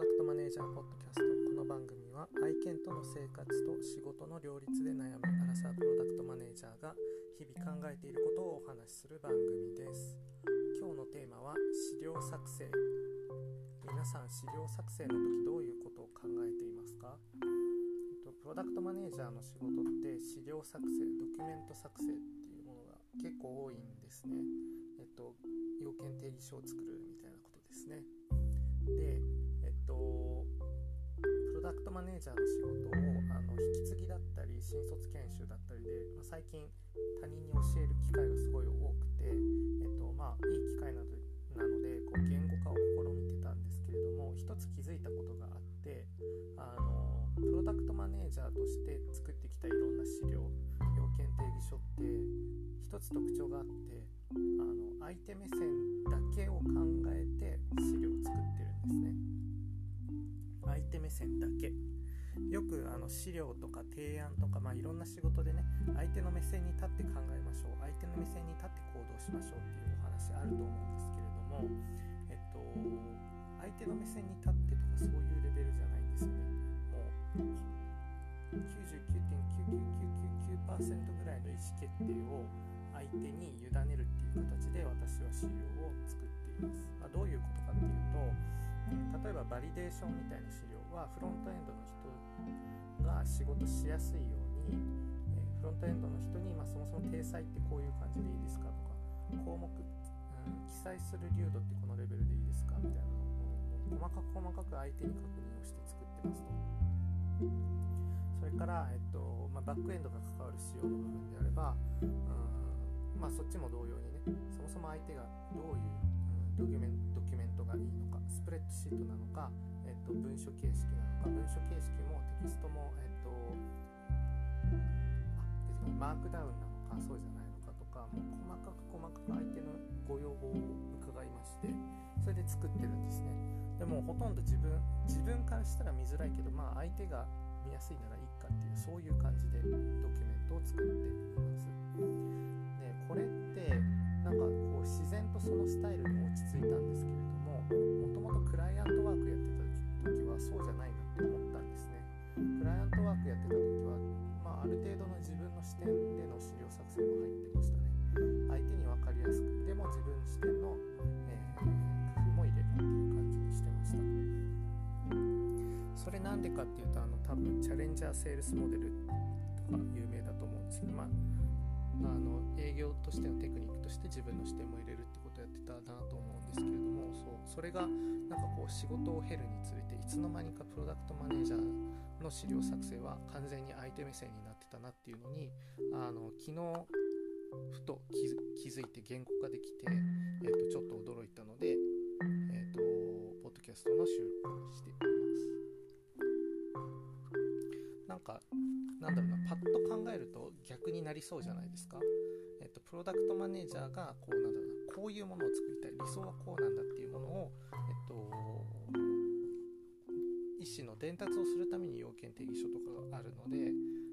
ダクトマネージャーポッドキャスト。この番組は愛犬との生活と仕事の両立で悩むアラサープロダクトマネージャーが日々考えていることをお話しする番組です。今日のテーマは資料作成。皆さん資料作成の時どういうことを考えていますか？プロダクトマネージャーの仕事って資料作成ドキュメント作成っていうものが結構多いんですね。えっと要件定義書を作るみたいなことですね。でとプロダクトマネージャーの仕事をあの引き継ぎだったり新卒研修だったりで、まあ、最近他人に教える機会がすごい多くて、えっとまあ、いい機会なのでなのでこう言語化を試みてたんですけれども一つ気づいたことがあってあのプロダクトマネージャーとして作ってきたいろんな資料要件定義書って一つ特徴があってあの相手目線だけを考えて資料を作ってるんですね。相手目線だけ。よくあの資料とか提案とか、まあ、いろんな仕事でね相手の目線に立って考えましょう。相手の目線に立って行動しましょうっていうお話あると思うんですけれどもえっと相手の目線に立ってとかそういうレベルじゃないんですよね。もう99.99999%ぐらいの意思決定を相手に委ねるっていう形で私は資料を作っています、ばバリデーションみたいな資料はフロントエンドの人が仕事しやすいように、え、フロントエンドの人に、まあ、そもそも体裁ってこういう感じでいいですかとか項目、うん、記載する流度ってこのレベルでいいですかみたいなのを細かく細かく相手に確認をして作ってますと。それから、えっとまあ、バックエンドが関わる仕様の部分であれば、うんまあ、そっちも同様にねそもそも相手がどういう、ドキュメンドキュメントがいいのかスプレッドシートなのか、えっと、文書形式なのか文書形式もテキストも、えっと、あマークダウンなのかそうじゃないのかとかもう細かく細かく相手のご要望を伺いましてそれで作ってるんですね。でもほとんど自分自分からしたら見づらいけどまあ相手が見やすいならいいかっていうそれなんでかっていうとあの多分チャレンジャーセールスモデルとか有名だと思うんですけどまああの営業としてのテクニックとして自分の視点も入れるってことをやってたなと思うんですけれどもそうそれがなんかこう仕事を経るにつれていつの間にかプロダクトマネージャーの資料作成は完全に相手目線になってたなっていうのにあの昨日ふと気づいて言語化できて、えー、とちょっパッと考えると逆になりそうじゃないですか、えーと、プロダクトマネージャーがこうなんだろうなこういうものを作りたい。理想はこうなんだっていうものを、えっ、と意思の伝達をするために要件定義書とかがあるので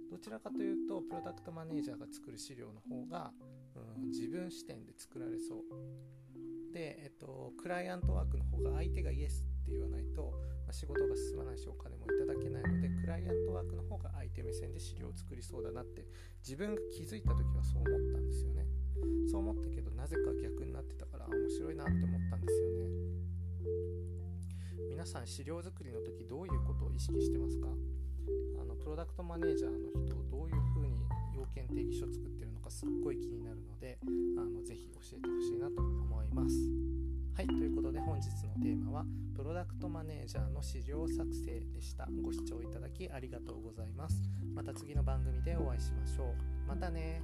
どちらかというとプロダクトマネージャーが作る資料の方が、うん、自分視点で作られそう。で、えっと、クライアントワークの方が相手がイエスって言わないと、まあ、仕事が進まないしお金もいただけないのでクライアントワークの方が相手目線で資料を作りそうだなって自分が気づいた時はそう思ったんですよね。そう思ったけどなぜか逆になってたから面白いなって思ったんですよね。皆さん資料作りの時どういうことを意識してますか？あのプロダクトマネージャーの人どういうふうに要件定義書作ってるのかすっごい気になるのであのぜひ教えてほしいなと思います。はい、ということで本日のテーマはプロダクトマネージャーの資料作成でした。ご視聴いただきありがとうございます。また次の番組でお会いしましょう。またね